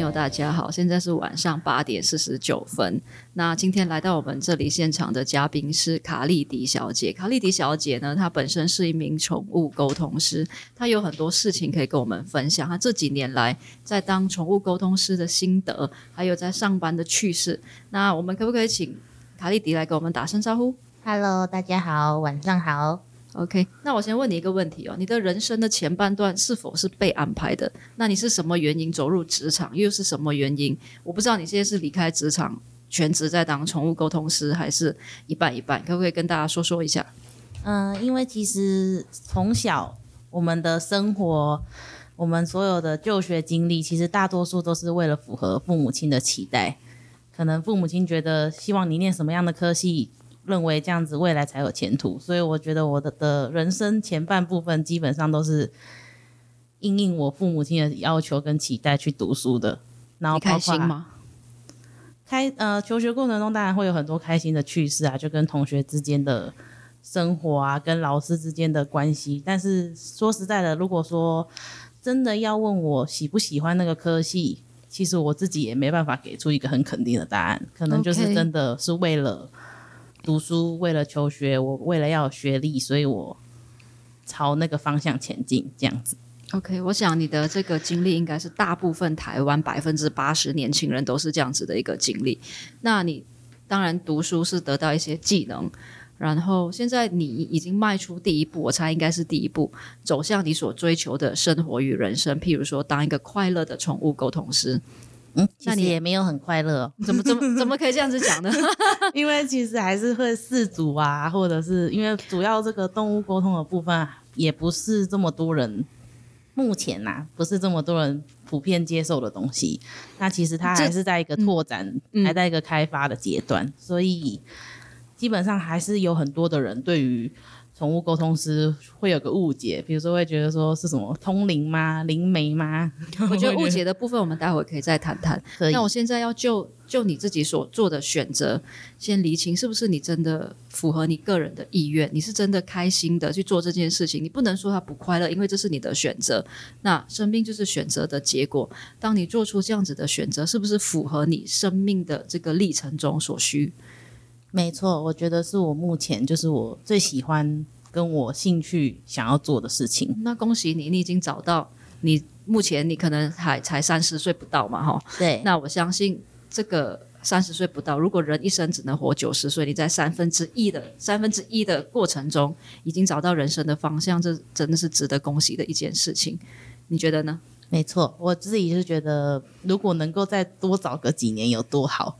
友，大家好，现在是晚上八点四十九分。那今天来到我们这里现场的嘉宾是卡莉迪小姐。卡莉迪小姐呢，她本身是一名宠物沟通师，她有很多事情可以跟我们分享。她这几年来在当宠物沟通师的心得，还有在上班的趣事。那我们可不可以请卡莉迪来给我们打声招呼？Hello，大家好，晚上好。OK，那我先问你一个问题哦，你的人生的前半段是否是被安排的？那你是什么原因走入职场？又是什么原因？我不知道你现在是离开职场全职在当宠物沟通师，还是一半一半？可不可以跟大家说说一下？嗯，因为其实从小我们的生活，我们所有的就学经历，其实大多数都是为了符合父母亲的期待。可能父母亲觉得希望你念什么样的科系。认为这样子未来才有前途，所以我觉得我的的人生前半部分基本上都是应应我父母亲的要求跟期待去读书的。然后开心吗？开呃，求学过程中当然会有很多开心的趣事啊，就跟同学之间的生活啊，跟老师之间的关系。但是说实在的，如果说真的要问我喜不喜欢那个科系，其实我自己也没办法给出一个很肯定的答案，可能就是真的是为了。读书为了求学，我为了要学历，所以我朝那个方向前进，这样子。OK，我想你的这个经历应该是大部分台湾百分之八十年轻人都是这样子的一个经历。那你当然读书是得到一些技能，然后现在你已经迈出第一步，我猜应该是第一步，走向你所追求的生活与人生，譬如说当一个快乐的宠物沟通师。嗯，那你也没有很快乐，怎么怎么怎么可以这样子讲呢？因为其实还是会四组啊，或者是因为主要这个动物沟通的部分也不是这么多人，目前呐不是这么多人普遍接受的东西。那其实它还是在一个拓展，还在一个开发的阶段，所以基本上还是有很多的人对于。宠物沟通师会有个误解，比如说会觉得说是什么通灵吗、灵媒吗？我觉得 误解的部分，我们待会可以再谈谈。那我现在要就就你自己所做的选择，先厘清是不是你真的符合你个人的意愿，你是真的开心的去做这件事情。你不能说他不快乐，因为这是你的选择。那生命就是选择的结果。当你做出这样子的选择，是不是符合你生命的这个历程中所需？没错，我觉得是我目前就是我最喜欢跟我兴趣想要做的事情。那恭喜你，你已经找到你目前你可能还才三十岁不到嘛，哈。对。那我相信这个三十岁不到，如果人一生只能活九十岁，你在三分之一的三分之一的过程中已经找到人生的方向，这真的是值得恭喜的一件事情。你觉得呢？没错，我自己是觉得，如果能够再多找个几年有多好。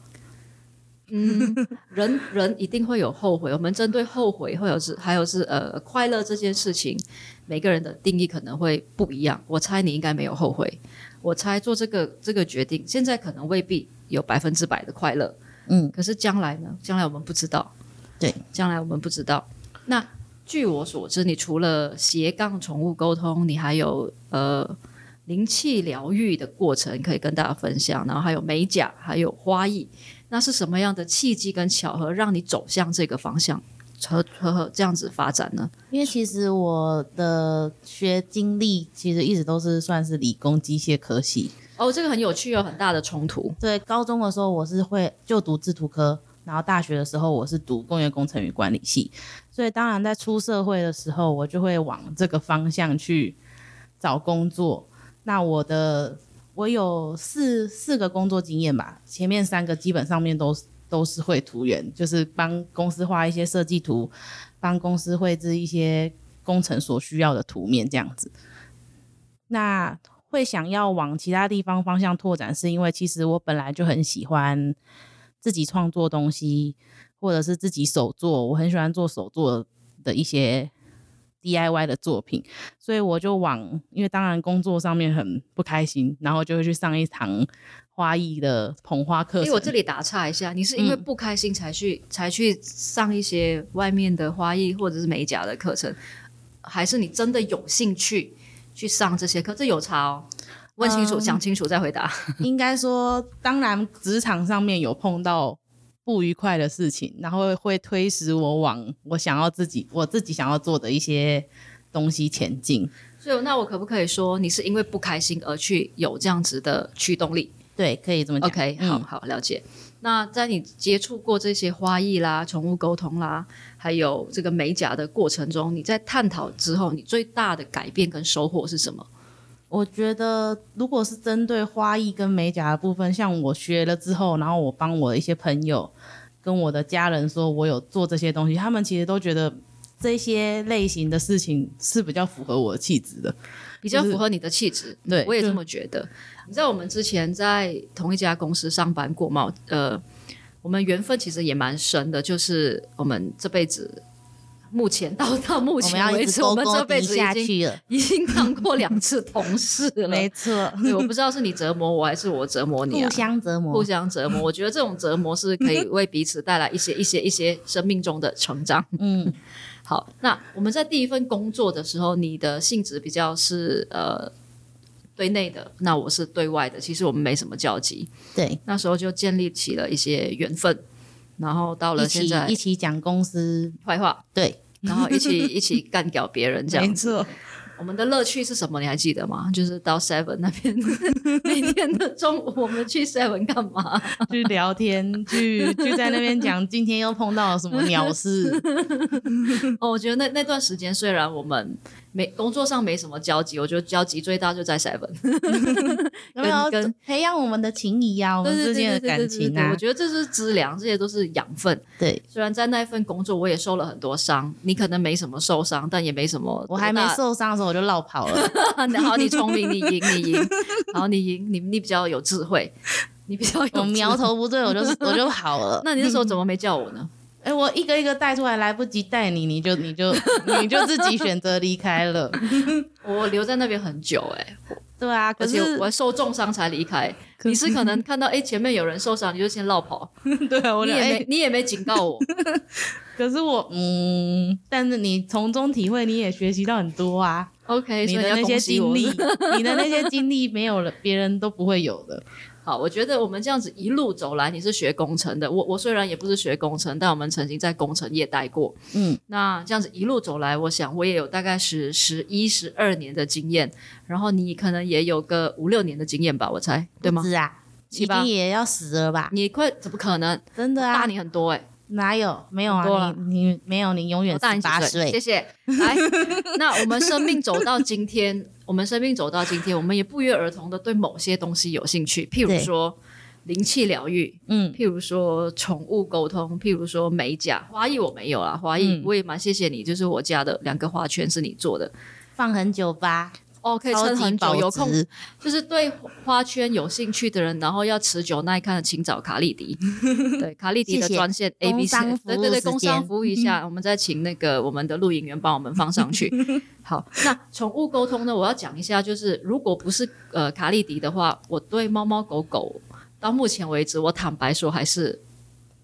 嗯，人人一定会有后悔。我们针对后悔，或者是还有是呃快乐这件事情，每个人的定义可能会不一样。我猜你应该没有后悔。我猜做这个这个决定，现在可能未必有百分之百的快乐。嗯，可是将来呢？将来我们不知道。对，将来我们不知道。那据我所知，你除了斜杠宠物沟通，你还有呃灵气疗愈的过程可以跟大家分享，然后还有美甲，还有花艺。那是什么样的契机跟巧合让你走向这个方向和和这样子发展呢？因为其实我的学经历其实一直都是算是理工机械科系哦，这个很有趣，有很大的冲突。对，高中的时候我是会就读制图科，然后大学的时候我是读工业工程与管理系，所以当然在出社会的时候，我就会往这个方向去找工作。那我的。我有四四个工作经验吧，前面三个基本上面都都是绘图员，就是帮公司画一些设计图，帮公司绘制一些工程所需要的图面这样子。那会想要往其他地方方向拓展，是因为其实我本来就很喜欢自己创作东西，或者是自己手做，我很喜欢做手做的一些。DIY 的作品，所以我就往，因为当然工作上面很不开心，然后就会去上一堂花艺的捧花课。因为我这里打岔一下，你是因为不开心才去才去上一些外面的花艺或者是美甲的课程，还是你真的有兴趣去上这些课？这有差哦，问清楚讲清楚再回答。应该说，当然职场上面有碰到。不愉快的事情，然后会推使我往我想要自己我自己想要做的一些东西前进。所以，那我可不可以说，你是因为不开心而去有这样子的驱动力？对，可以这么讲。OK，嗯好好了解。那在你接触过这些花艺啦、宠物沟通啦，还有这个美甲的过程中，你在探讨之后，你最大的改变跟收获是什么？我觉得，如果是针对花艺跟美甲的部分，像我学了之后，然后我帮我的一些朋友跟我的家人说我有做这些东西，他们其实都觉得这些类型的事情是比较符合我的气质的。比较符合你的气质，嗯对我也这么觉得。你知道我们之前在同一家公司上班过吗？呃，我们缘分其实也蛮深的，就是我们这辈子。目前到到目前为止，我们这辈子已经，已经当过两次同事了。没错，对，我不知道是你折磨我还是我折磨你啊互。相折磨互。相折磨，我觉得这种折磨是可以 为彼此带来一些、一些、一些生命中的成长。嗯，好，那我们在第一份工作的时候，你的性质比较是呃对内的，那我是对外的，其实我们没什么交集。对，那时候就建立起了一些缘分，然后到了现在一起讲公司，坏话，对，然后一起 一起干掉别人这样没子。错。我们的乐趣是什么？你还记得吗？就是到 Seven 那边，每天的中午我们去 Seven 干嘛？去聊天，去去在那边讲今天又碰到了什么鸟事，哦，我觉得那那段时间虽然我们没工作上没什么交集，我觉得交集最大就在 Seven。有没有跟培养我们的情谊啊，我们之间的感情啊我？觉得这是资粮，这些都是养分。对，虽然在那一份工作我也受了很多伤，你可能没什么受伤，但也没什么。我还没。受伤的时候我就落跑了。好，你聪明，你赢，你赢。好，你赢，你你比较有智慧，你比较有我苗头不对，我就是我就跑了。那你那时候怎么没叫我呢？哎、我一个一个带出来，来不及带你，你就你就 你就自己选择离开了。我留在那边很久哎、对啊，可而且是我还受重伤才离开。你是可能看到哎、前面有人受伤，你就先绕跑，对啊，我你没你也没警告我。可是我嗯，但是你从中体会，你也学习到很多啊。OK，你的那些经历，你的那些经历没有了，别人都不会有的。好，我觉得我们这样子一路走来，你是学工程的，我我虽然也不是学工程，但我们曾经在工程业待过。嗯，那这样子一路走来，我想我也有大概是十一、十二年的经验，然后你可能也有个五六年的经验吧，我猜对吗？是啊，已七八经也要死了吧？你快怎么可能？真的啊，大你很多哎、哪有？没有啊你你没有，你永远我大你几十八岁，谢谢。来，那我们生命走到今天，我们生命走到今天，我们也不约而同的对某些东西有兴趣，譬如说灵气疗愈，嗯，譬如说宠物沟通，譬如说美甲、花艺我没有啦，花艺嗯我也蛮谢谢你，就是我家的两个花圈是你做的。放很久吧，哦，可以撑很久，保有空值。就是对花圈有兴趣的人，然后要持久耐看的，请找卡丽迪。对，卡丽迪的专线 A B 工 C，对对对，时工商服务一下，我们再请那个我们的录影员帮我们放上去。好，那宠物沟通呢，我要讲一下，就是如果不是呃卡丽迪的话，我对猫猫狗狗到目前为止，我坦白说还是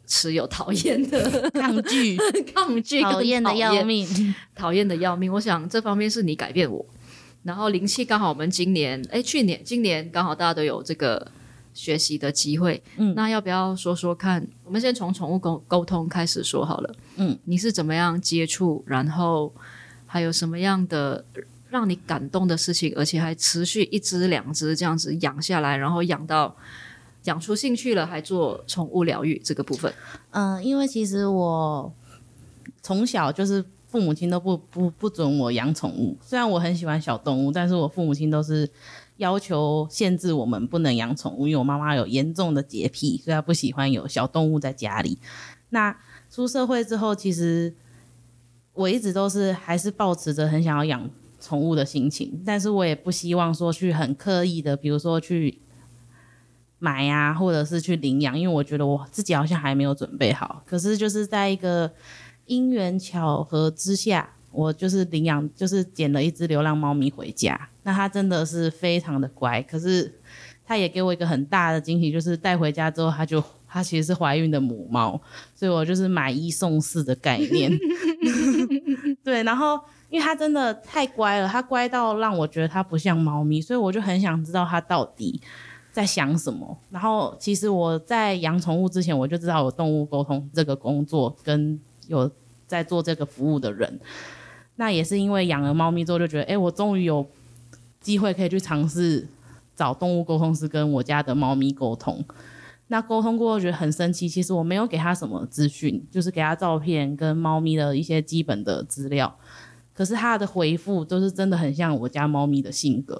持有讨厌的抗拒，抗拒讨厌的要命。讨厌的要命。我想这方面是你改变我。然后灵气刚好我们今年，哎，去年今年刚好大家都有这个学习的机会。嗯那要不要说说看？我们先从宠物沟沟通开始说好了。嗯，你是怎么样接触？然后还有什么样的让你感动的事情？而且还持续一只两只这样子养下来，然后养到养出兴趣了，还做宠物疗愈这个部分。嗯、因为其实我从小就是父母亲都不不不准我养宠物，虽然我很喜欢小动物，但是我父母亲都是要求限制我们不能养宠物，因为我妈妈有严重的洁癖，所以她不喜欢有小动物在家里。那出社会之后，其实我一直都是还是保持着很想要养宠物的心情，但是我也不希望说去很刻意的，比如说去买呀、或者是去领养，因为我觉得我自己好像还没有准备好。可是就是在一个因缘巧合之下，我就是领养，就是捡了一只流浪猫咪回家。那它真的是非常的乖，可是它也给我一个很大的惊喜，就是带回家之后，它就它其实是怀孕的母猫，所以我就是买一送四的概念。对，然后因为它真的太乖了，它乖到让我觉得它不像猫咪，所以我就很想知道它到底在想什么。然后其实我在养宠物之前，我就知道有动物沟通这个工作，跟有在做这个服务的人。那也是因为养了猫咪之后，就觉得，哎、我终于有机会可以去尝试找动物沟通师跟我家的猫咪沟通。那沟通过后觉得很生气，其实我没有给他什么资讯，就是给他照片跟猫咪的一些基本的资料。可是他的回复都是真的很像我家猫咪的性格，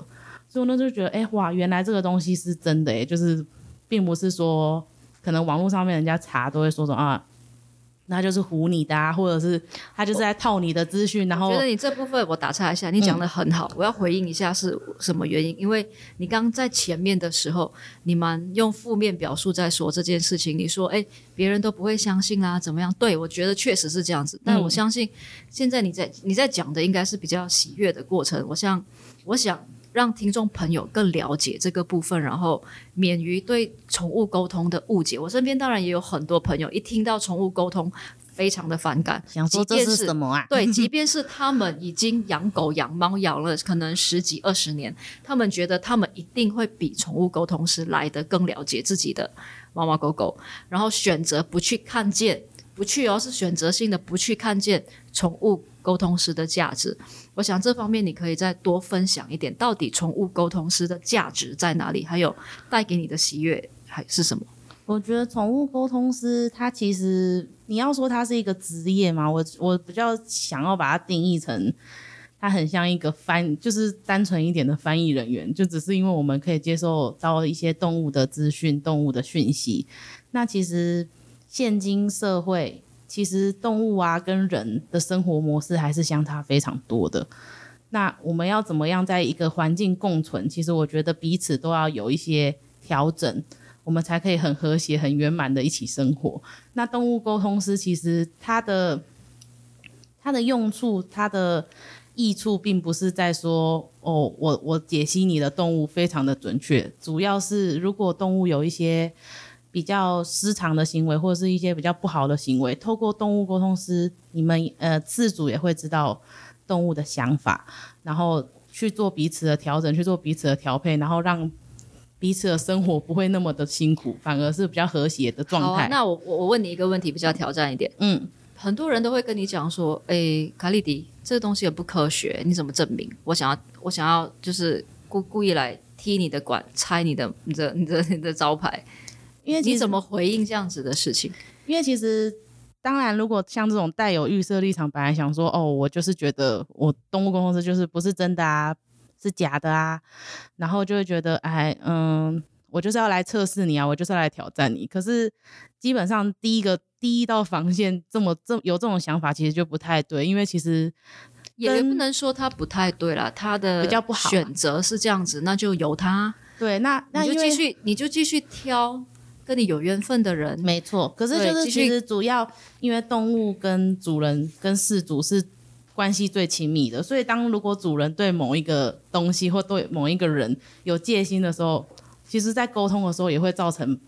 所以我那时候觉得，哎哇，原来这个东西是真的哎，就是并不是说可能网络上面人家查都会说说啊。那就是唬你的，啊，或者是他就是在套你的资讯，然后觉得你这部分我打岔一下，你讲的很好，我要回应一下是什么原因？因为你刚在前面的时候，你们用负面表述在说这件事情，你说哎，别人都不会相信啊，怎么样？对我觉得确实是这样子，但我相信现在你在你在讲的应该是比较喜悦的过程。我想，我想。让听众朋友更了解这个部分，然后免于对宠物沟通的误解。我身边当然也有很多朋友，一听到宠物沟通，非常的反感，想说这是什么啊？对，即便是他们已经养狗养猫养了可能十几二十年，他们觉得他们一定会比宠物沟通师来的更了解自己的猫猫狗狗，然后选择不去看见，不去哦，是选择性的不去看见宠物。沟通师的价值，我想这方面你可以再多分享一点，到底宠物沟通师的价值在哪里？还有带给你的喜悦还是什么？我觉得宠物沟通师他其实你要说他是一个职业嘛，我我比较想要把它定义成，他很像一个翻，就是单纯一点的翻译人员，就只是因为我们可以接受到一些动物的资讯、动物的讯息。那其实现今社会。其实动物啊跟人的生活模式还是相差非常多的。那我们要怎么样在一个环境共存？其实我觉得彼此都要有一些调整，我们才可以很和谐、很圆满的一起生活。那动物沟通师其实它的它的用处、它的益处，并不是在说哦，我我解析你的动物非常的准确，主要是如果动物有一些。比较失常的行为，或者是一些比较不好的行为，透过动物沟通师，你们呃自主也会知道动物的想法，然后去做彼此的调整，去做彼此的调配，然后让彼此的生活不会那么的辛苦，反而是比较和谐的状态。那我我我问你一个问题，比较挑战一点。嗯，很多人都会跟你讲说，哎，卡利迪，这个东西也不科学，你怎么证明？我想要我想要就是故故意来踢你的馆，拆你的你的你的你的招牌。因为你怎么回应这样子的事情？因为其实，当然，如果像这种带有预设立场，本来想说，哦，我就是觉得我动物公司就是不是真的啊，是假的啊，然后就会觉得，哎，嗯，我就是要来测试你啊，我就是要来挑战你。可是，基本上第一个第一道防线，这么这有这种想法，其实就不太对，因为其实也不能说他不太对了，他的比较不好选择是这样子，那就由他。对，那那你就继续，你就继续挑。跟你有缘分的人，没错。可是就是其实主要因为动物跟主人跟饲主是关系最亲密的，所以当如果主人对某一个东西或对某一个人有戒心的时候，其实在沟通的时候也会造成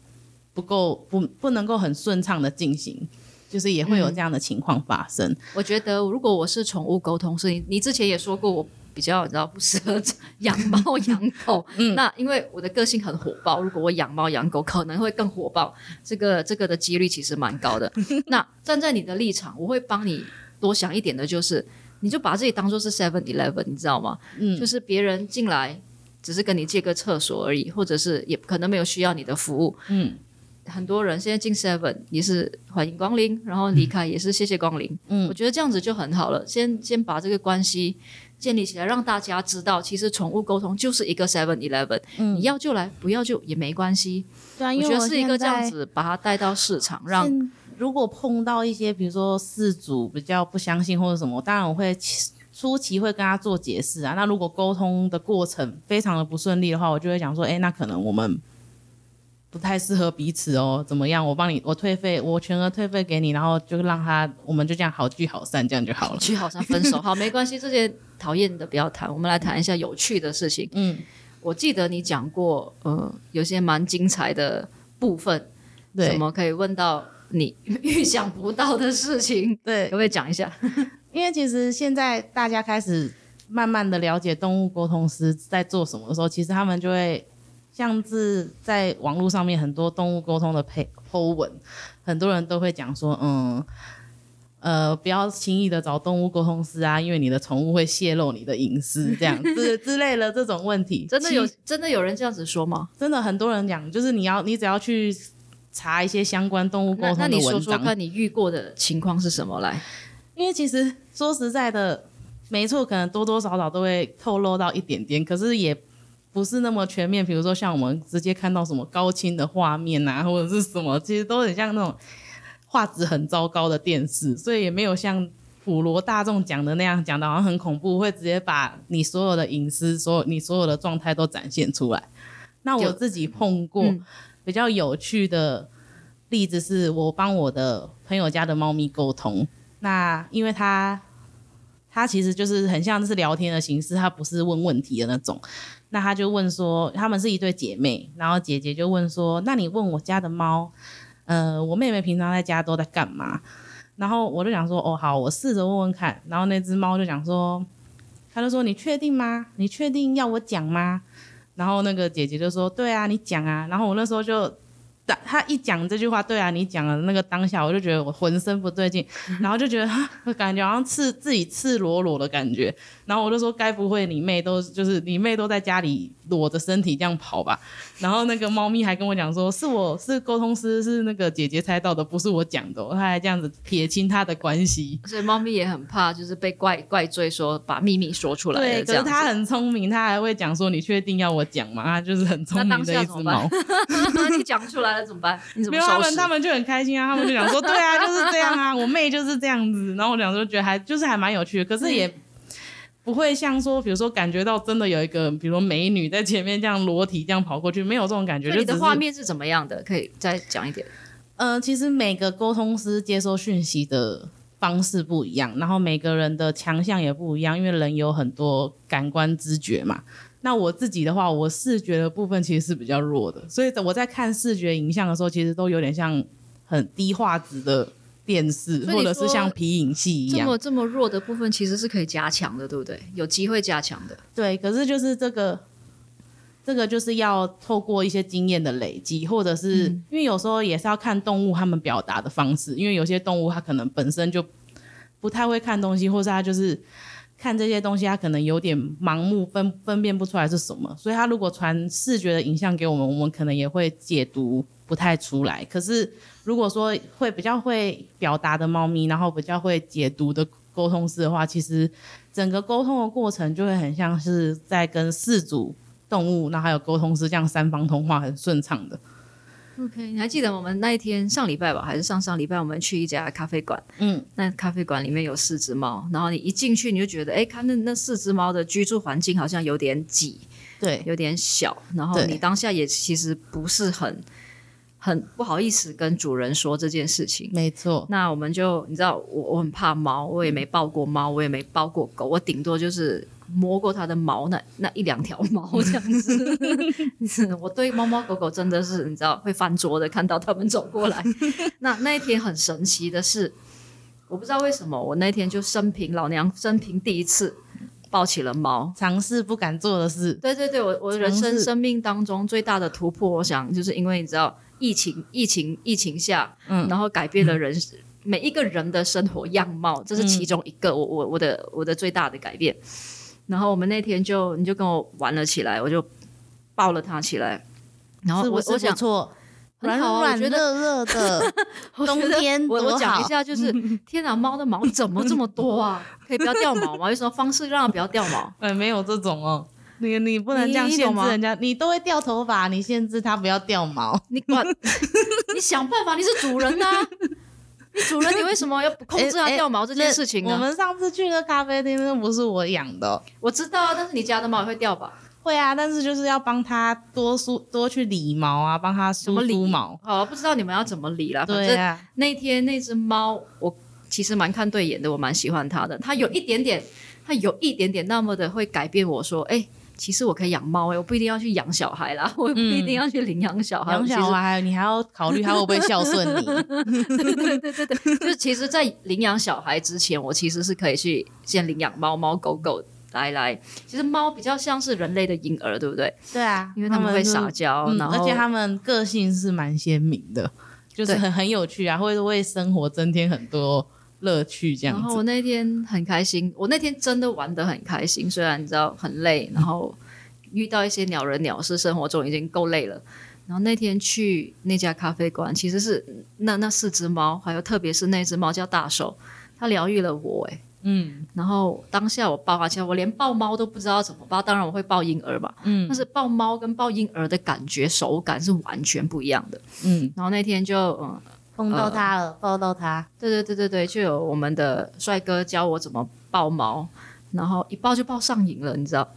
不够不不能够很顺畅的进行，就是也会有这样的情况发生。我觉得如果我是宠物沟通师，你你之前也说过我。比较你知道不适合 养猫养狗，嗯那因为我的个性很火爆，如果我养猫养狗可能会更火爆，这个这个的几率其实蛮高的。那站在你的立场，我会帮你多想一点的，就是你就把自己当做是 Seven Eleven，你知道吗？嗯，就是别人进来只是跟你借个厕所而已，或者是也可能没有需要你的服务。嗯，很多人现在进 Seven 也是欢迎光临，然后离开也是谢谢光临。嗯，我觉得这样子就很好了，先先把这个关系。建立起来，让大家知道，其实宠物沟通就是一个 Seven Eleven，你要就来，不要就也没关系。对啊，我觉得是一个这样子，把它带到市场，让如果碰到一些比如说事主比较不相信或者什么，当然我会初期会跟他做解释啊。那如果沟通的过程非常的不顺利的话，我就会讲说，哎，那可能我们。不太适合彼此哦，怎么样？我帮你，我退费，我全额退费给你，然后就让他，我们就这样好聚好散，这样就好了。聚好散，分手 好，没关系，这些讨厌的不要谈，我们来谈一下有趣的事情。嗯，我记得你讲过，呃，有些蛮精彩的部分，对什么可以问到你 预想不到的事情？对，可不可以讲一下？因为其实现在大家开始慢慢的了解动物沟通师在做什么的时候，其实他们就会。像是在网络上面很多动物沟通的配 po 文，很多人都会讲说，嗯，呃，不要轻易的找动物沟通师啊，因为你的宠物会泄露你的隐私，这样子 之类的这种问题，真的有真的有人这样子说吗？真的很多人讲，就是你要你只要去查一些相关动物沟那那通的你说说看你遇过的情况是什么来？因为其实说实在的，没错，可能多多少少都会透露到一点点，可是也不是那么全面。比如说像我们直接看到什么高清的画面啊，或者是什么，其实都很像那种画质很糟糕的电视，所以也没有像普罗大众讲的那样讲的好像很恐怖，会直接把你所有的隐私、所有你所有的状态都展现出来。那我自己碰过比较有趣的例子，是我帮我的朋友家的猫咪沟通。那因为它它其实就是很像是聊天的形式，它不是问问题的那种。那他就问说，他们是一对姐妹，然后姐姐就问说，那你问我家的猫，呃，我妹妹平常在家都在干嘛？然后我就想说，哦，好，我试着问问看。然后那只猫就想说，他就说，你确定吗？你确定要我讲吗？然后那个姐姐就说，对啊，你讲啊。然后我那时候就。他他一讲这句话，对啊，你讲的那个当下，我就觉得我浑身不对劲，然后就觉得哈，感觉好像赤自己赤裸裸的感觉，然后我就说，该不会你妹都就是你妹都在家里裸着身体这样跑吧？然后那个猫咪还跟我讲说，是我是沟通师，是那个姐姐猜到的，不是我讲的哦、他还这样子撇清他的关系。所以猫咪也很怕，就是被怪怪罪说把秘密说出来对。可是他很聪明，他还会讲说：“你确定要我讲吗？”他就是很聪明的一只猫。你讲出来了怎么办？你怎没有他们？他们就很开心啊，他们就讲说：“对啊，就是这样啊，我妹就是这样子。”然后我讲说觉得还就是还蛮有趣的，可是也不会像说，比如说感觉到真的有一个，比如说美女在前面这样裸体这样跑过去，没有这种感觉，你的画面是怎么样的？可以再讲一点。呃，其实每个沟通师接收讯息的方式不一样，然后每个人的强项也不一样，因为人有很多感官知觉嘛。那我自己的话，我视觉的部分其实是比较弱的，所以我在看视觉影像的时候，其实都有点像很低画质的电视，或者是像皮影戏一样。这么这么弱的部分其实是可以加强的，对不对？有机会加强的。对，可是就是这个，这个就是要透过一些经验的累积，或者是、因为有时候也是要看动物他们表达的方式，因为有些动物它可能本身就不太会看东西，或是它就是看这些东西，它可能有点盲目分分辨不出来是什么，所以它如果传视觉的影像给我们，我们可能也会解读不太出来。可是如果说会比较会表达的猫咪，然后比较会解读的沟通师的话，其实整个沟通的过程就会很像是在跟四组、动物，然后还有沟通师这样三方通话，很顺畅的。OK，你还记得我们那一天上礼拜吧，还是上上礼拜，我们去一家咖啡馆，嗯，那咖啡馆里面有四只猫，然后你一进去你就觉得，哎，看那那四只猫的居住环境好像有点挤，对，有点小，然后你当下也其实不是很很不好意思跟主人说这件事情。没错，那我们就你知道，我我很怕猫，我也没抱过猫，我也没抱过狗，我顶多就是摸过它的毛那那一两条毛 这样子。是我对猫猫狗狗真的是你知道会翻桌的，看到它们走过来。那那一天很神奇的是，我不知道为什么，我那天就生平老娘生平第一次抱起了猫。尝试不敢做的事，对对对，我我人生生命当中最大的突破，我想就是因为你知道疫情疫情疫情下，嗯然后改变了人、每一个人的生活样貌，这是其中一个、我我我的我的最大的改变。然后我们那天就你就跟我玩了起来，我就抱了它起来，然后是是我我想错？软很好啊软我觉得 热热的，冬天我我讲一下，就是 天哪，猫的毛怎么这么多啊？可以不要掉毛吗？有什么方式让它不要掉毛？哎，没有这种哦。你你不能这样限制人家，你都会掉头发，你限制它不要掉毛。你管，你想办法，你是主人呐、你主人，你为什么要不控制它掉毛这件事情呢？我们上次去的咖啡厅，那不是我养的哦、我知道啊，但是你家的毛也会掉吧？会啊，但是就是要帮它多梳多去理毛啊，帮它梳怎么理梳毛。哦，不知道你们要怎么理啦。对啊，那天那只猫，我其实蛮看对眼的，我蛮喜欢它的。它有一点点，它有一点点那么的会改变我说，哎、其实我可以养猫哎、我不一定要去养小孩啦，我不一定要去领养小孩。养小孩你还要考虑他会不会孝顺你。对对对对，就是其实，在领养小孩之前，我其实是可以去先领养猫猫狗狗。来来，其实猫比较像是人类的婴儿，对不对？对啊，因为它们会撒娇，嗯，然后而且它们个性是蛮鲜明的，就是很很有趣啊，会为生活增添很多乐趣这样子。然后我那天很开心，我那天真的玩的很开心，虽然你知道很累，然后遇到一些鸟人鸟事，生活中已经够累了。然后那天去那家咖啡馆，其实是那那四只猫，还有特别是那只猫叫大手，它疗愈了我哎。嗯然后当下我抱啊，其实，我连抱猫都不知道怎么抱，当然我会抱婴儿嘛，嗯但是抱猫跟抱婴儿的感觉、手感是完全不一样的。嗯，然后那天就嗯，碰到它了，抱到它，对对对对对，就有我们的帅哥教我怎么抱猫，然后一抱就抱上瘾了，你知道。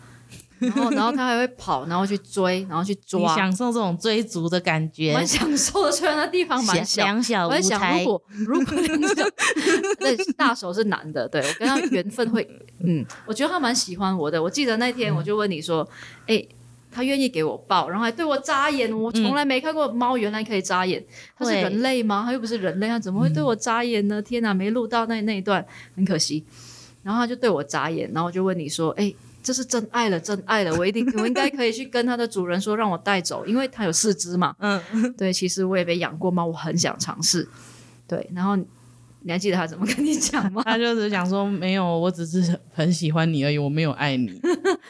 然后，然后他还会跑，然后去追，然后去你抓，享受这种追逐的感觉蛮，享受的。虽然那地方蛮小，两小无我在想，猜如。果如果两小，对大手是男的，对我跟他缘分会，嗯，我觉得他蛮喜欢我的。我记得那天我就问你说，哎、他愿意给我抱，然后还对我眨眼。我从来没看过猫原来可以眨眼，它是人类吗？它又不是人类，它怎么会对我眨眼呢？天哪，没录到那那一段，很可惜。然后他就对我眨眼，然后我就问你说，哎、这是真爱了，真爱了！我一定，我应该可以去跟它的主人说，让我带走，因为它有四只嘛。嗯，对，其实我也没养过猫，我很想尝试。对，然后你还记得他怎么跟你讲吗？他就是讲说没有，我只是很喜欢你而已，我没有爱你。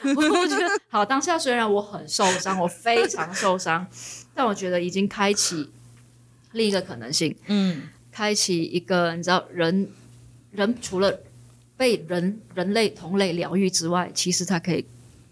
我我觉得好，当下虽然我很受伤，我非常受伤，但我觉得已经开启另一个可能性，嗯。开启一个你知道人人除了被人人类同类疗愈之外，其实它可以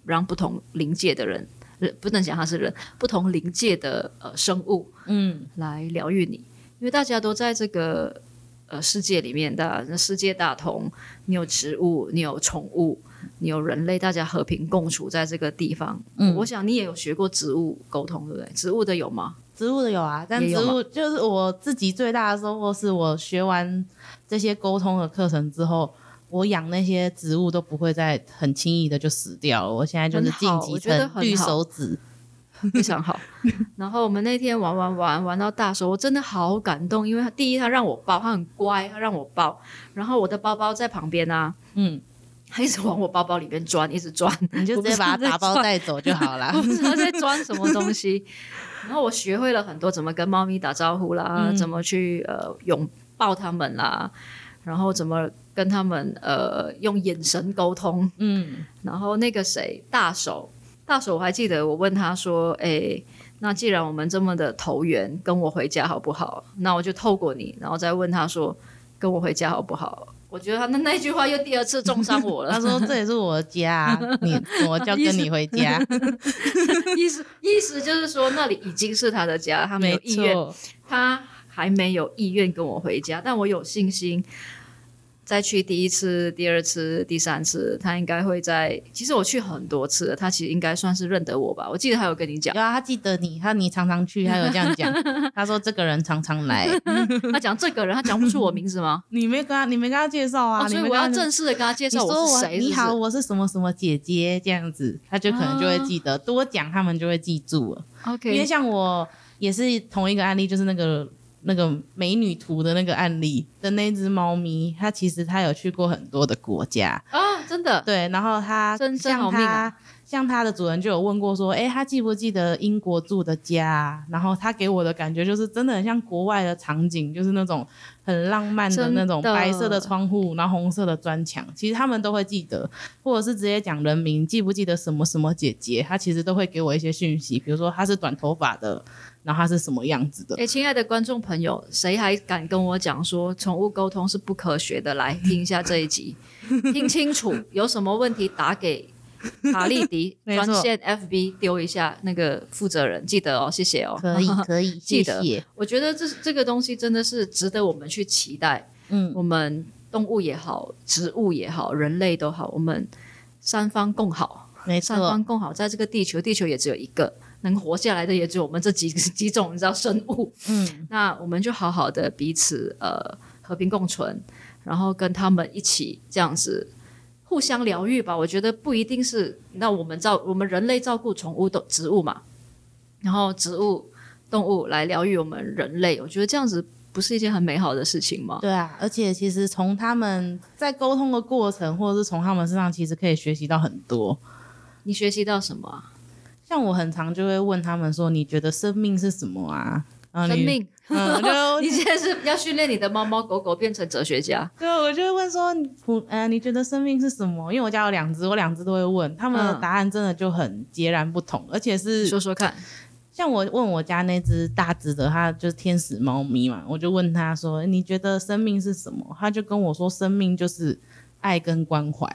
让不同灵界的人。人不能讲他是人，不同灵界的呃生物嗯。来疗愈你，因为大家都在这个呃世界里面的那世界大同，你有植物，你有宠物，你有人类，大家和平共处在这个地方。嗯我想你也有学过植物沟通，对不对？植物的有吗？植物的有啊，但植物就是我自己最大的收获是我学完这些沟通的课程之后，我养那些植物都不会再很轻易的就死掉了。我现在就是晋级成绿手指。非常好。然后我们那天玩玩玩玩到大手，我真的好感动，因为他第一他让我抱，他很乖，他让我抱，然后我的包包在旁边啊，嗯，他一直往我包包里面钻，一直钻，你就直接把它打包带走就好了 我。不知道在钻什么东西。然后我学会了很多怎么跟猫咪打招呼啦，嗯怎么去呃拥抱它们啦，然后怎么跟它们呃用眼神沟通。嗯然后那个谁大手大手，我还记得我问他说：“哎，那既然我们这么的投缘，跟我回家好不好？”那我就透过你，然后再问他说：“跟我回家好不好？”我觉得他那那句话又第二次重伤我了。他说这也是我的家啊，你我就要跟你回家。意思意思就是说，那里已经是他的家，他没没有意愿，他还没有意愿跟我回家，但我有信心。再去第一次、第二次、第三次，他应该会在。其实我去很多次了，他其实应该算是认得我吧。我记得他有跟你讲有，啊，他记得你，他你常常去，他有这样讲。他说这个人常常来，他讲这个人，他讲不出我名字吗？你没跟他，你没跟他介绍啊？哦，所以我要正式的跟他介绍我我是谁。你好，我是什么什么姐姐这样子，他就可能就会记得，多讲他们就会记住了。是因为像我也是同一个案例，就是那个那个美女图的那个案例的那只猫咪，它其实它有去过很多的国家，啊，真的，对，然后它像它像它的主人就有问过说，哎，它记不记得英国住的家？啊？然后它给我的感觉就是真的很像国外的场景，就是那种很浪漫的那种白色的窗户，然后红色的砖墙，其实他们都会记得，或者是直接讲人名，记不记得什么什么姐姐，它其实都会给我一些讯息，比如说她是短头发的，然后她是什么样子的。哎，亲爱的观众朋友，谁还敢跟我讲说宠物沟通是不科学的？来听一下这一集，听清楚，有什么问题打给卡利迪 专线 FB 丢一下那个负责人，记得哦，谢谢哦。可以，可以，记得谢谢。我觉得这这个东西真的是值得我们去期待。嗯，我们动物也好，植物也好，人类都好，我们三方共好，没错三方，共好，在这个地球，地球也只有一个，能活下来的也只有我们这几 几种，你知道生物。嗯，那我们就好好的彼此呃和平共存，然后跟他们一起这样子互相疗愈吧。我觉得不一定是那我们照我们人类照顾宠物的植物嘛，然后植物动物来疗愈我们人类，我觉得这样子不是一件很美好的事情吗？对啊，而且其实从他们在沟通的过程，或者是从他们身上，其实可以学习到很多。你学习到什么啊？像我很常就会问他们说：“你觉得生命是什么啊？”然后你生命。嗯，就 你现在是要训练你的猫猫狗狗变成哲学家？对，我就会问说，普呃，你觉得生命是什么？因为我家有两只，我两只都会问，他们的嗯答案真的就很截然不同，而且是说说看。像我问我家那只大只的，它就是天使猫咪嘛，我就问他说：“你觉得生命是什么？”他就跟我说：“生命就是爱跟关怀。”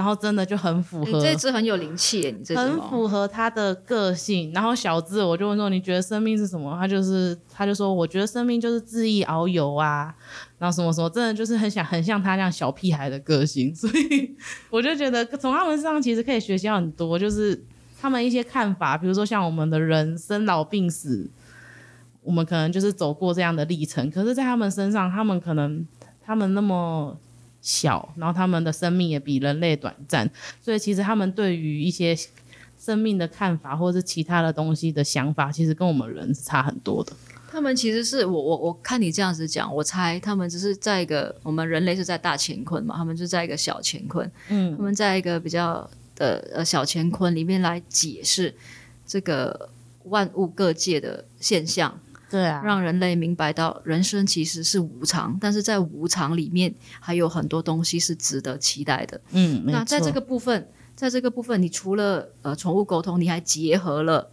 然后真的就很符你合，这只很有灵气耶，你这只很。符合他的个性。然后小智我就问说：“你觉得生命是什么？”他就是他就说：“我觉得生命就是恣意遨游啊，然后什么什么，真的就是很想很像他这样小屁孩的个性。”所以我就觉得从他们身上其实可以学习到很多，就是他们一些看法，比如说像我们的人生老病死，我们可能就是走过这样的历程，可是，在他们身上，他们可能他们那么小，然后他们的生命也比人类短暂，所以其实他们对于一些生命的看法，或者是其他的东西的想法，其实跟我们人是差很多的。他们其实是我我我看你这样子讲，我猜他们只是在一个我们人类是在大乾坤嘛，他们就在一个小乾坤，嗯。他们在一个比较的呃小乾坤里面来解释这个万物各界的现象，对啊，让人类明白到人生其实是无常，但是在无常里面还有很多东西是值得期待的。嗯，那在这个部分，在这个部分，你除了呃宠物沟通，你还结合了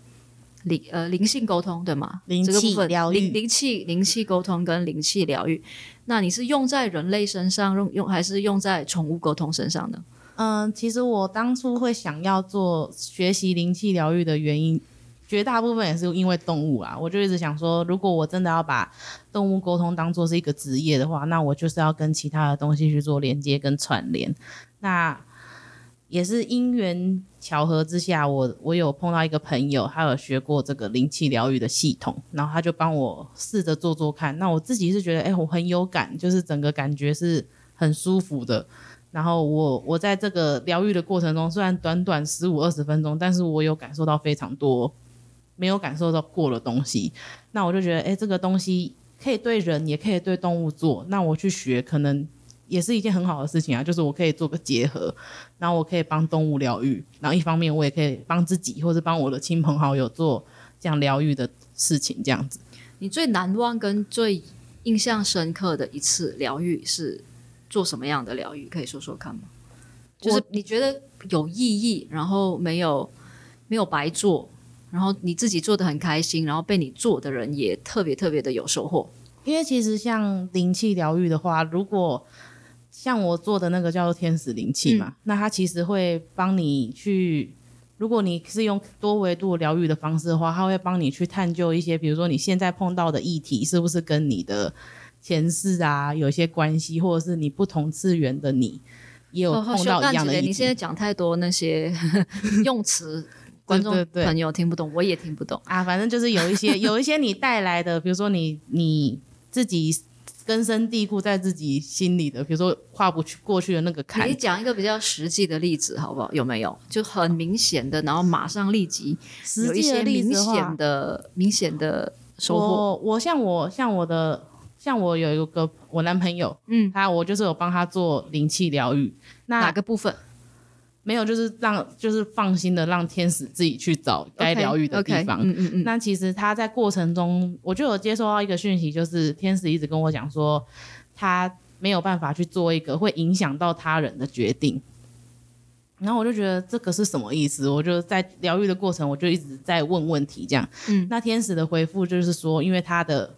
灵呃灵性沟通，对吗？灵气疗愈灵灵气灵气沟通跟灵气疗愈，那你是用在人类身上，用用还是用在宠物沟通身上呢？嗯，其实我当初会想要做学习灵气疗愈的原因，绝大部分也是因为动物啊。我就一直想说，如果我真的要把动物沟通当做是一个职业的话，那我就是要跟其他的东西去做连接跟串联。那也是因缘巧合之下，我我有碰到一个朋友，他有学过这个灵气疗愈的系统，然后他就帮我试着做做看。那我自己是觉得，哎、我很有感，就是整个感觉是很舒服的。然后我我在这个疗愈的过程中，虽然短短十五二十分钟，但是我有感受到非常多没有感受到过的东西。那我就觉得，哎，这个东西可以对人，也可以对动物做。那我去学，可能也是一件很好的事情啊。就是我可以做个结合，然后我可以帮动物疗愈，然后一方面我也可以帮自己或者帮我的亲朋好友做这样疗愈的事情，这样子。你最难忘跟最印象深刻的一次疗愈是做什么样的疗愈？可以说说看吗？就是你觉得有意义，然后没有没有白做，然后你自己做的很开心，然后被你做的人也特别特别的有收获。因为其实像灵气疗愈的话，如果像我做的那个叫做天使灵气嘛，那它其实会帮你去，如果你是用多维度疗愈的方式的话，它会帮你去探究一些，比如说你现在碰到的议题是不是跟你的前世啊有一些关系，或者是你不同次元的你也有哦碰到一样的议题。你现在讲太多那些 用词，观众朋友听不懂，我也听不懂。啊，反正就是有一些 有一些你带来的，比如说你你自己根深蒂固在自己心里的，比如说跨不去过去的那个坎你，讲一个比较实际的例子好不好？有没有就很明显的，然后马上立即有一些明显，的明显的收获？我我像我像我的像我有一个我男朋友，嗯，他我就是有帮他做灵气疗愈，哪个部分？没有就是让就是放心的让天使自己去找该疗愈的地方。嗯嗯嗯，那其实他在过程中，我就有接收到一个讯息，就是天使一直跟我讲说，他没有办法去做一个会影响到他人的决定。然后我就觉得这个是什么意思？我就在疗愈的过程，我就一直在问问题，这样。嗯，那天使的回复就是说，因为他的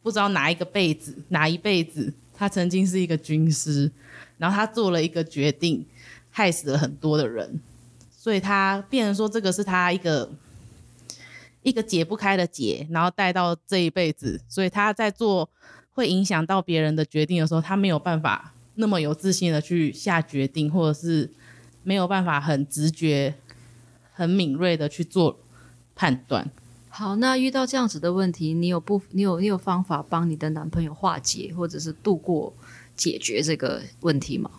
不知道哪一个辈子，哪一辈子，他曾经是一个军师，然后他做了一个决定，害死了很多的人，所以他变成说这个是他一个一个解不开的结，然后带到这一辈子，所以他在做会影响到别人的决定的时候，他没有办法那么有自信的去下决定，或者是没有办法很直觉、很敏锐的去做判断。好，那遇到这样子的问题，你有不你有你有方法帮你的男朋友化解，或者是度过解决这个问题吗？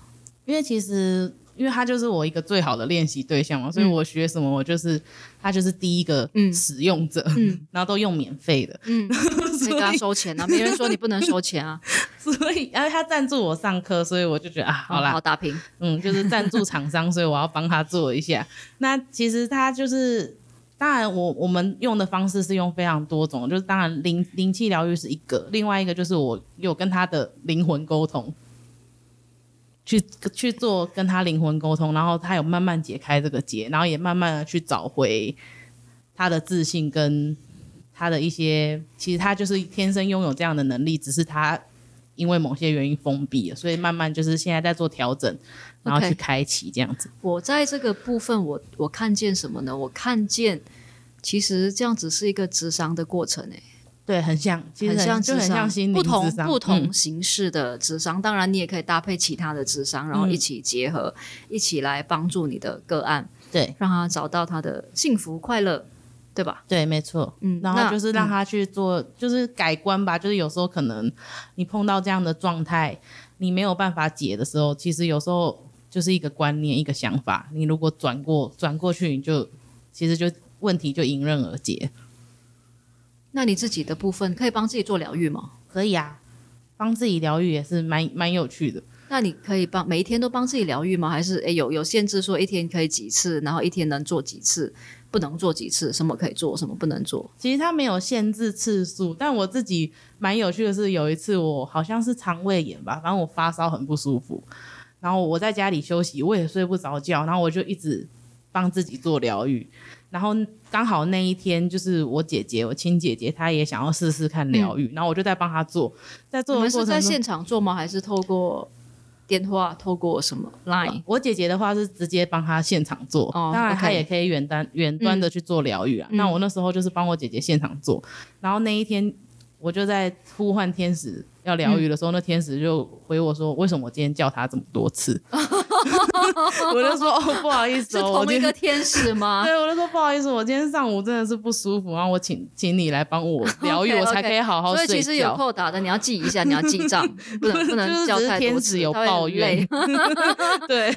因为其实，因为他就是我一个最好的练习对象嘛，所以我学什么，我就是他就是第一个嗯使用者，嗯 然后都用免费的，嗯，可以跟他收钱啊，没人说你不能收钱啊。所以，然后他赞助我上课，所以我就觉得啊，好啦，好打平。嗯，就是赞助厂商，所以我要帮他做一下。那其实他就是当然我我们用的方式是用非常多种，就是当然灵灵气疗愈是一个，另外一个就是我有跟他的灵魂沟通，去去做跟他灵魂沟通，然后他有慢慢解开这个结，然后也慢慢的去找回他的自信跟他的一些，其实他就是天生拥有这样的能力，只是他因为某些原因封闭了，所以慢慢就是现在在做调整，然后去开启这样子。我在这个部分我，我看见什么呢？我看见其实这样子是一个智商的过程、欸，对，很像，其实很像就很，像心理不同智商不同嗯形式的智商。当然，你也可以搭配其他的智商，然后一起结合，一起来帮助你的个案，对让他找到他的幸福快乐，对吧？对，没错。嗯，然那后就是让他去做，就是改观吧。就是有时候可能你碰到这样的状态，你没有办法解的时候，其实有时候就是一个观念、一个想法。你如果转过转过去，你就其实就问题就迎刃而解。那你自己的部分可以帮自己做疗愈吗？可以啊，帮自己疗愈也是蛮蛮有趣的。那你可以帮每一天都帮自己疗愈吗？还是诶有有限制说一天可以几次，然后一天能做几次，不能做几次，什么可以做，什么不能做？其实它没有限制次数，但我自己蛮有趣的是，有一次我好像是肠胃炎吧，反正我发烧很不舒服，然后我在家里休息，我也睡不着觉，然后我就一直帮自己做疗愈，然后刚好那一天就是我姐姐，我亲姐姐，她也想要试试看疗愈，然后我就在帮她做，在做你的过程中。们是在现场做吗？还是透过电话？透过什么 Line？我姐姐的话是直接帮她现场做，哦当然她也可以远端远端的去做疗愈啊。嗯那我那时候就是帮我姐姐现场做，然后那一天我就在呼唤天使要疗愈的时候，那天使就回我说：“为什么我今天叫他这么多次？” 我就说：“哦，不好意思是哦，我今天。”同一个天使吗？对，我就说不好意思，我今天上午真的是不舒服，然后我请请你来帮我 疗愈我才可以好好睡所以其实有觉。扣打的，你要记一下，你要记账，不能不能就是叫太多次，使有抱怨。对，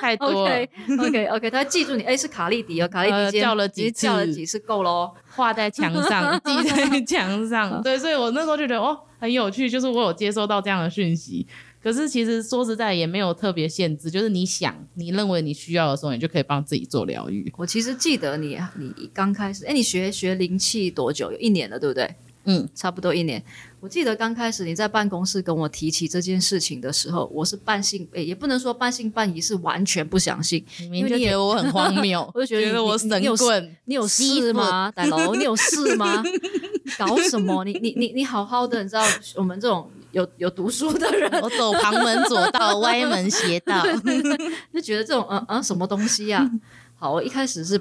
太多了。OK OK OK，他记住你，哎，是卡莉迪哦，卡莉迪呃叫了几次叫了次几次够喽？画在墙上，记在墙上。对，所以我那时候就觉得哦，很有趣，就是我有接收到这样的讯息。可是其实说实在也没有特别限制，就是你想、你认为你需要的时候，你就可以帮自己做疗愈。我其实记得你，你刚开始，哎，你学学灵气多久？有一年了，对不对？嗯，差不多一年。我记得刚开始你在办公室跟我提起这件事情的时候，我是半信，诶也不能说半信半疑，是完全不相信。因为你觉得我很荒谬，我就觉得我神棍。你有事吗，大佬？你有事吗？搞什么？你你你你好好的，你知道我们这种有有读书的人，我走旁门左道，歪门邪道。就觉得这种嗯嗯什么东西呀、好，我一开始是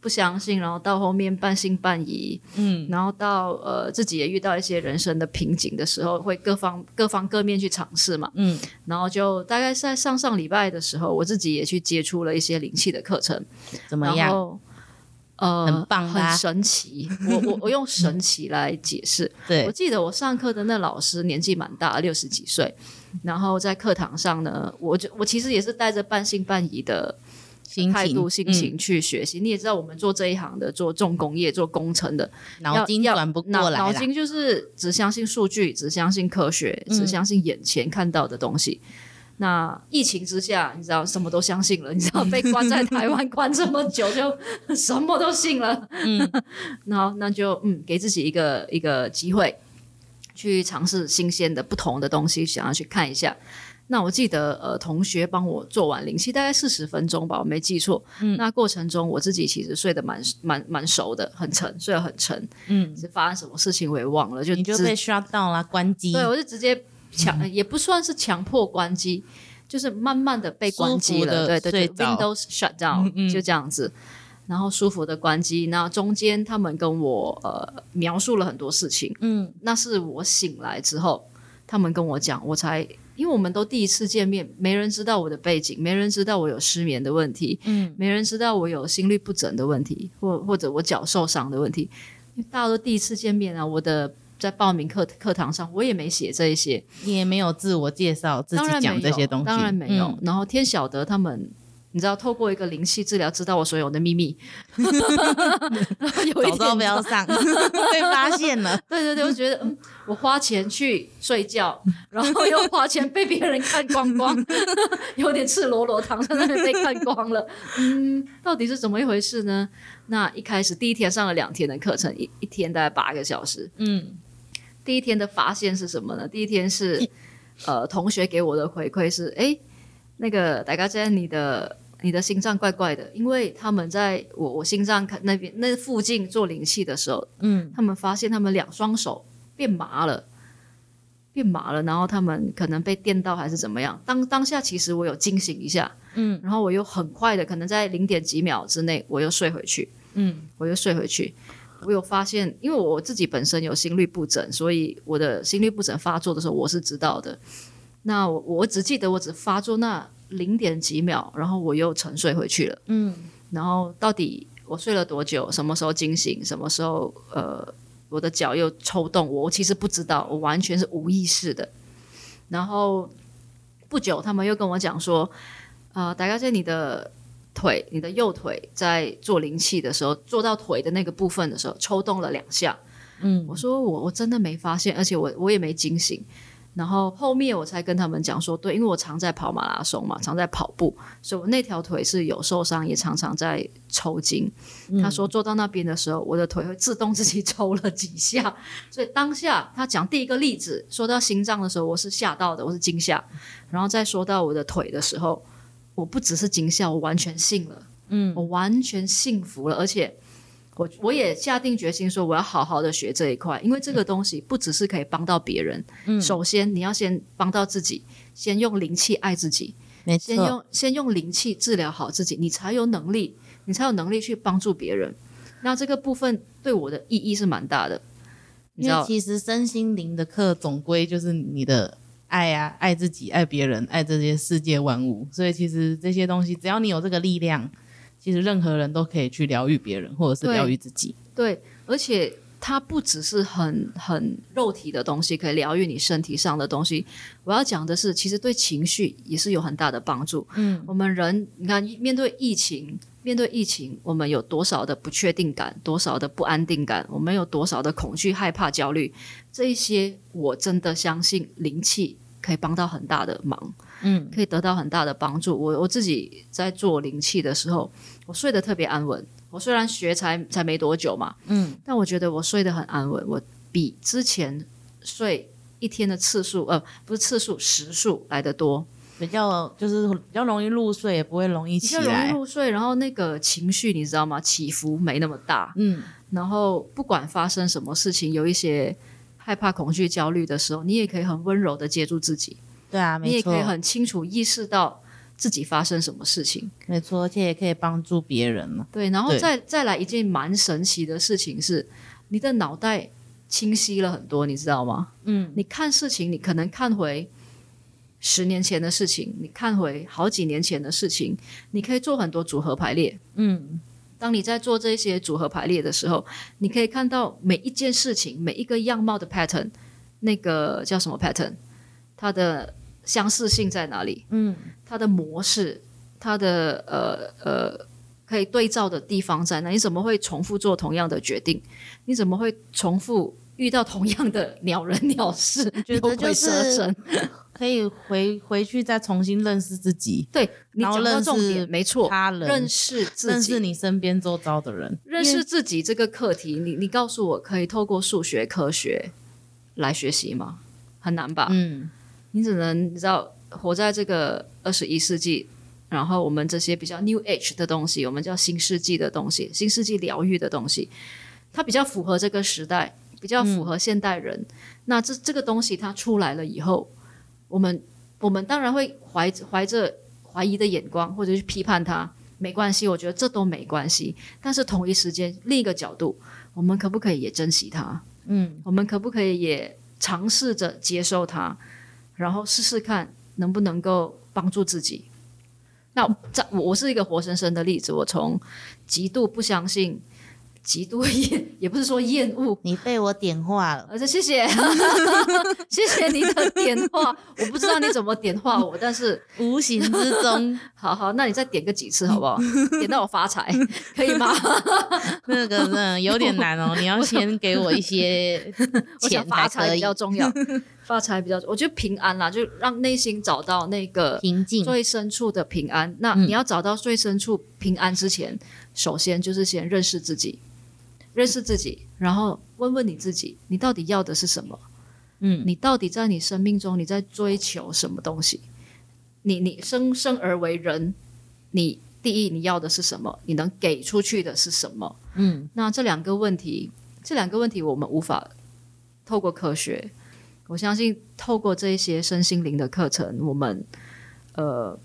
不相信，然后到后面半信半疑，嗯，然后到呃自己也遇到一些人生的瓶颈的时候，会各方各方各面去尝试嘛。嗯，然后就大概是在上上礼拜的时候，我自己也去接触了一些灵气的课程，怎么样？然后呃，很棒吧很神奇。我 我我用神奇来解释。对我，记得我上课的那老师年纪蛮大，六十几岁。然后在课堂上呢，我就我其实也是带着半信半疑的心态度、心嗯情去学习。你也知道，我们做这一行的，做重工业、做工程的，脑筋要转不过脑来啦。脑筋就是只相信数据，只相信科学，嗯只相信眼前看到的东西。那疫情之下，你知道什么都相信了，你知道被关在台湾关这么久，就什么都信了。嗯，然后那就嗯，给自己一个一个机会，去尝试新鲜的、不同的东西，想要去看一下。那我记得呃，同学帮我做完灵气，大概四十分钟吧，我没记错。嗯，那过程中我自己其实睡得蛮蛮蛮熟的，很沉，睡得很沉。嗯，是发生什么事情我也忘了，就你就被 shut down 啦，关机。对我就直接强，也不算是强迫关机，就是慢慢的被关机了。对对对，Windows shut down、就这样子，然后舒服的关机。那中间他们跟我呃描述了很多事情，嗯，那是我醒来之后，他们跟我讲，我才。因为我们都第一次见面，没人知道我的背景，没人知道我有失眠的问题，嗯，没人知道我有心律不整的问题，或或者我脚受伤的问题。因为大家都第一次见面啊，我的在报名课课堂上我也没写这一些，你也没有自我介绍，自己讲这些东西，当然没有。嗯然后天晓得他们你知道，透过一个灵气治疗，知道我所有的秘密。有一早知道不要上，被发现了。对对对，我觉得嗯，我花钱去睡觉，然后又花钱被别人看光光，有点赤裸裸躺在那里被看光了。嗯，到底是怎么一回事呢？那一开始第一天上了两天的课程，一一天大概八个小时。嗯，第一天的发现是什么呢？第一天是呃，同学给我的回馈是，哎，那个大家在你的。你的心脏怪怪的，因为他们在我我心脏看那边那附近做灵气的时候，嗯，他们发现他们两双手变麻了，变麻了，然后他们可能被电到还是怎么样。当当下其实我有惊醒一下，嗯，然后我又很快的，可能在零点几秒之内我又睡回去，嗯，我又睡回去。我有发现，因为我自己本身有心律不整，所以我的心律不整发作的时候我是知道的。那我我只记得我只发作那。零点几秒，然后我又沉睡回去了。嗯，然后到底我睡了多久？什么时候惊醒？什么时候呃，我的脚又抽动？我其实不知道，我完全是无意识的。然后不久，他们又跟我讲说，呃，大概在你的腿，你的右腿在做灵气的时候，做到腿的那个部分的时候，抽动了两下。嗯，我说我我真的没发现，而且我我也没惊醒。然后后面我才跟他们讲说，对，因为我常在跑马拉松嘛，常在跑步，所以我那条腿是有受伤，也常常在抽筋。他说做到那边的时候，我的腿会自动自己 抽了几下。所以当下他讲第一个例子，说到心脏的时候，我是吓到的，我是惊吓。然后再说到我的腿的时候，我不只是惊吓，我完全信了，嗯，我完全信服了，而且。我我也下定决心说，我要好好的学这一块，因为这个东西不只是可以帮到别人。嗯，首先你要先帮到自己，先用灵气爱自己，没错，先用先用灵气治疗好自己，你才有能力，你才有能力去帮助别人。那这个部分对我的意义是蛮大的。因为其实身心灵的课总归就是你的爱啊，爱自己，爱别人，爱这些世界万物。所以其实这些东西，只要你有这个力量。其实任何人都可以去疗愈别人，或者是疗愈自己。对，而且它不只是很很肉体的东西，可以疗愈你身体上的东西。我要讲的是，其实对情绪也是有很大的帮助。嗯，我们人，你看，面对疫情，面对疫情，我们有多少的不确定感，多少的不安定感，我们有多少的恐惧、害怕、焦虑，这一些，我真的相信灵气可以帮到很大的忙。嗯，可以得到很大的帮助。我我自己在做灵气的时候，我睡得特别安稳。我虽然学才才没多久嘛，嗯，但我觉得我睡得很安稳。我比之前睡一天的次数，呃，不是次数，时数来得多，比较就是比较容易入睡，也不会容易起来。比较容易入睡，然后那个情绪你知道吗？起伏没那么大。嗯，然后不管发生什么事情，有一些害怕、恐惧、焦虑的时候，你也可以很温柔的接住自己。对啊，你也可以很清楚意识到自己发生什么事情，没错，而且也可以帮助别人嘛。对，然后再再来一件蛮神奇的事情是，你的脑袋清晰了很多，你知道吗？嗯，你看事情，你可能看回十年前的事情，你看回好几年前的事情，你可以做很多组合排列。嗯，当你在做这些组合排列的时候，你可以看到每一件事情、每一个样貌的 pattern，那个叫什么 pattern？它的相似性在哪里？嗯，它的模式，它的呃呃可以对照的地方在哪？你怎么会重复做同样的决定？你怎么会重复遇到同样的鸟人鸟事？觉得 就是可以回回去再重新认识自己。对，你讲到重点，没错，他人认识自己，认识你身边周遭的人，认识自己这个课题，你你告诉我，可以透过数学科学来学习吗？很难吧？嗯。你只能你知道活在这个二十一世纪，然后我们这些比较 New Age 的东西，我们叫新世纪的东西，新世纪疗愈的东西，它比较符合这个时代，比较符合现代人。那这这个东西它出来了以后，我们我们当然会怀怀着怀疑的眼光，或者去批判它，没关系，我觉得这都没关系。但是同一时间，另一个角度，我们可不可以也珍惜它？嗯，我们可不可以也尝试着接受它？然后试试看能不能够帮助自己。那在我我是一个活生生的例子，我从极度不相信极度厌，也不是说厌恶，你被我点化了。而且谢谢，谢谢你的点化，我不知道你怎么点化我，但是无形之中，好好，那你再点个几次好不好？点到我发财，可以吗？那个呢有点难哦，你要先给我一些钱发财比较重要，发财比较，我觉得平安啦，就让内心找到那个平静最深处的平安。那你要找到最深处平安之前，首先就是先认识自己。认识自己，然后问问你自己，你到底要的是什么？嗯，你到底在你生命中你在追求什么东西？你你生生而为人，你第一你要的是什么？你能给出去的是什么？嗯，那这两个问题，这两个问题我们无法透过科学，我相信透过这一些身心灵的课程，我们呃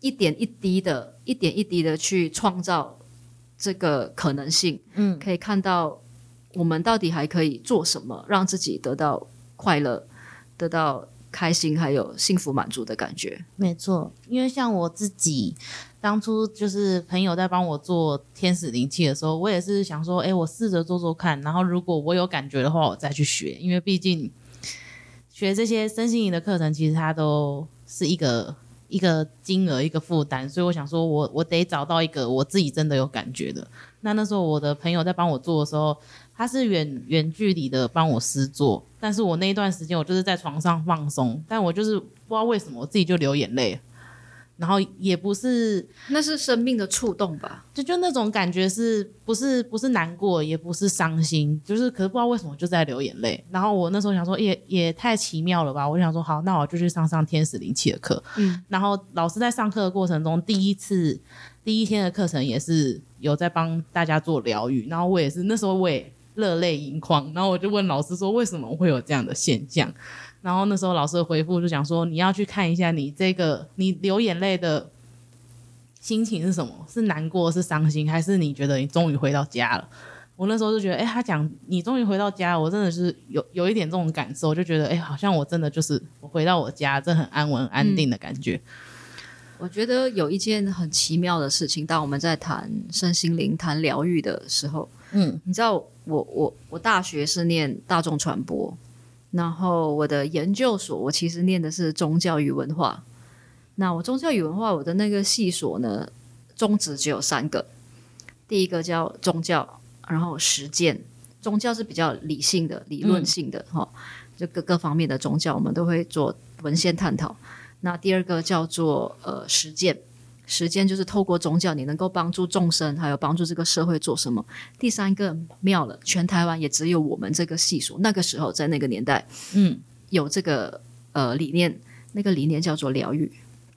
一点一滴的，一点一滴的去创造。这个可能性，嗯，可以看到我们到底还可以做什么，让自己得到快乐、得到开心，还有幸福满足的感觉。没错，因为像我自己当初就是朋友在帮我做天使灵气的时候，我也是想说，哎，我试着做做看，然后如果我有感觉的话，我再去学。因为毕竟学这些身心灵的课程，其实它都是一个。一个金额一个负担，所以我想说，我我得找到一个我自己真的有感觉的。那那时候我的朋友在帮我做的时候，他是远远距离的帮我试做，但是我那一段时间我就是在床上放松，但我就是不知道为什么我自己就流眼泪。然后也不是，那是生命的触动吧？就就那种感觉，是不是不是难过，也不是伤心，就是可是不知道为什么就在流眼泪。然后我那时候想说，也也太奇妙了吧！我想说，好，那我就去上上天使灵气的课。嗯，然后老师在上课的过程中，第一次第一天的课程也是有在帮大家做疗愈。然后我也是那时候我也热泪盈眶。然后我就问老师说，为什么会有这样的现象？然后那时候老师的回复就讲说，你要去看一下你这个你流眼泪的心情是什么？是难过、是伤心，还是你觉得你终于回到家了？我那时候就觉得，哎，他讲你终于回到家，我真的是有有一点这种感受，就觉得，哎，好像我真的就是我回到我家，这很安稳、安定的感觉。我觉得有一件很奇妙的事情，当我们在谈身心灵、谈疗愈的时候，嗯，你知道，我我我大学是念大众传播。然后我的研究所，我其实念的是宗教与文化。那我宗教与文化，我的那个系所呢，宗旨只有三个。第一个叫宗教，然后实践。宗教是比较理性的、理论性的哈，就各各方面的宗教，我们都会做文献探讨。那第二个叫做呃实践。时间就是透过宗教，你能够帮助众生，还有帮助这个社会做什么？第三个妙了，全台湾也只有我们这个系数，那个时候在那个年代，嗯，有这个呃理念，那个理念叫做疗愈，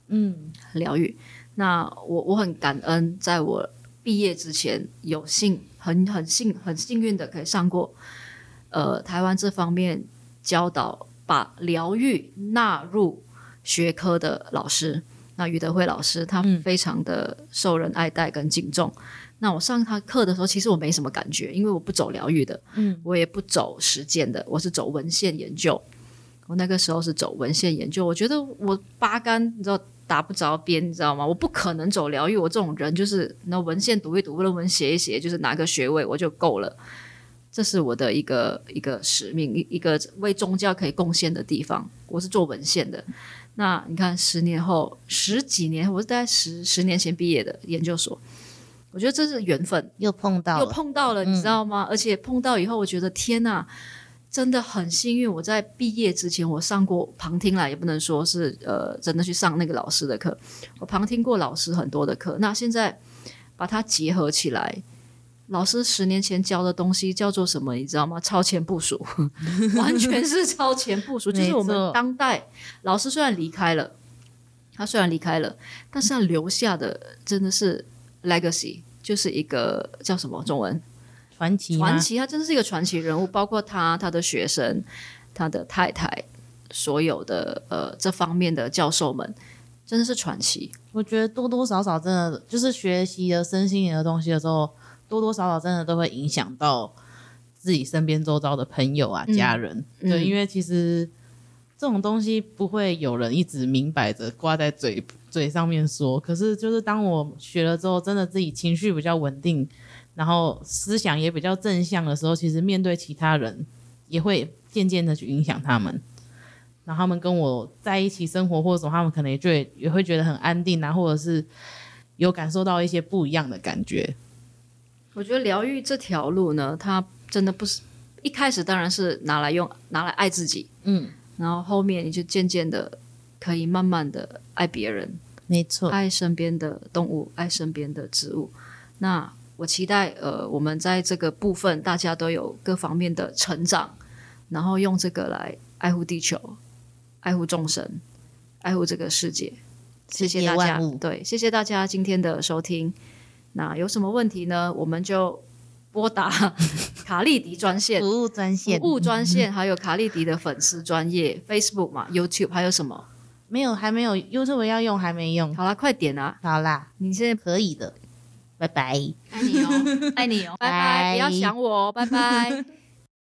嗯，疗愈。那我我很感恩，在我毕业之前，有幸很很幸很幸运的可以上过呃台湾这方面教导，把疗愈纳入学科的老师。那于德辉老师，他非常的受人爱戴跟敬重。那我上他课的时候，其实我没什么感觉，因为我不走疗愈的，嗯，我也不走实践的，我是走文献研究。我那个时候是走文献研究，我觉得我八竿你知道打不着边，你知道吗？我不可能走疗愈，我这种人就是那文献读一读，论文写一写，就是拿个学位我就够了。这是我的一个一个使命，一一个为宗教可以贡献的地方。我是做文献的。那你看，十年后、十几年，我是大概十十年前毕业的研究所，我觉得这是缘分，又碰到，又碰到了，你知道吗？而且碰到以后，我觉得天哪，真的很幸运。我在毕业之前，我上过旁听啦，也不能说是呃真的去上那个老师的课，我旁听过老师很多的课。那现在把它结合起来。老师十年前教的东西叫做什么？你知道吗？超前部署，完全是超前部署。就是我们当代老师虽然离开了，他虽然离开了，但是他留下的真的是 legacy，就是一个叫什么中文传奇？传奇，他真的是一个传奇人物。包括他、他的学生、他的太太，所有的呃这方面的教授们，真的是传奇。我觉得多多少少真的就是学习了身心灵的东西的时候。多多少少真的都会影响到自己身边周遭的朋友啊、家人，对，因为其实这种东西不会有人一直明摆着挂在嘴嘴上面说。可是，就是当我学了之后，真的自己情绪比较稳定，然后思想也比较正向的时候，其实面对其他人也会渐渐的去影响他们。然后他们跟我在一起生活或者什么，他们可能也就也会觉得很安定啊，或者是有感受到一些不一样的感觉。我觉得疗愈这条路呢，它真的不是一开始当然是拿来用拿来爱自己，嗯，然后后面你就渐渐的可以慢慢的爱别人，没错，爱身边的动物，爱身边的植物。那我期待呃，我们在这个部分大家都有各方面的成长，然后用这个来爱护地球。爱护众生，爱护这个世界。谢谢大家，对，谢谢大家今天的收听。那有什么问题呢？我们就拨打 卡利迪专线、服务专线、服务专线，还有卡利迪的粉丝专业 Facebook 嘛、YouTube，还有什么？没有，还没有 YouTube 要用，还没用。好啦，快点啊！好啦，你现在可以的。拜拜，爱你哦，爱你哦，拜拜，不要想我哦，拜拜。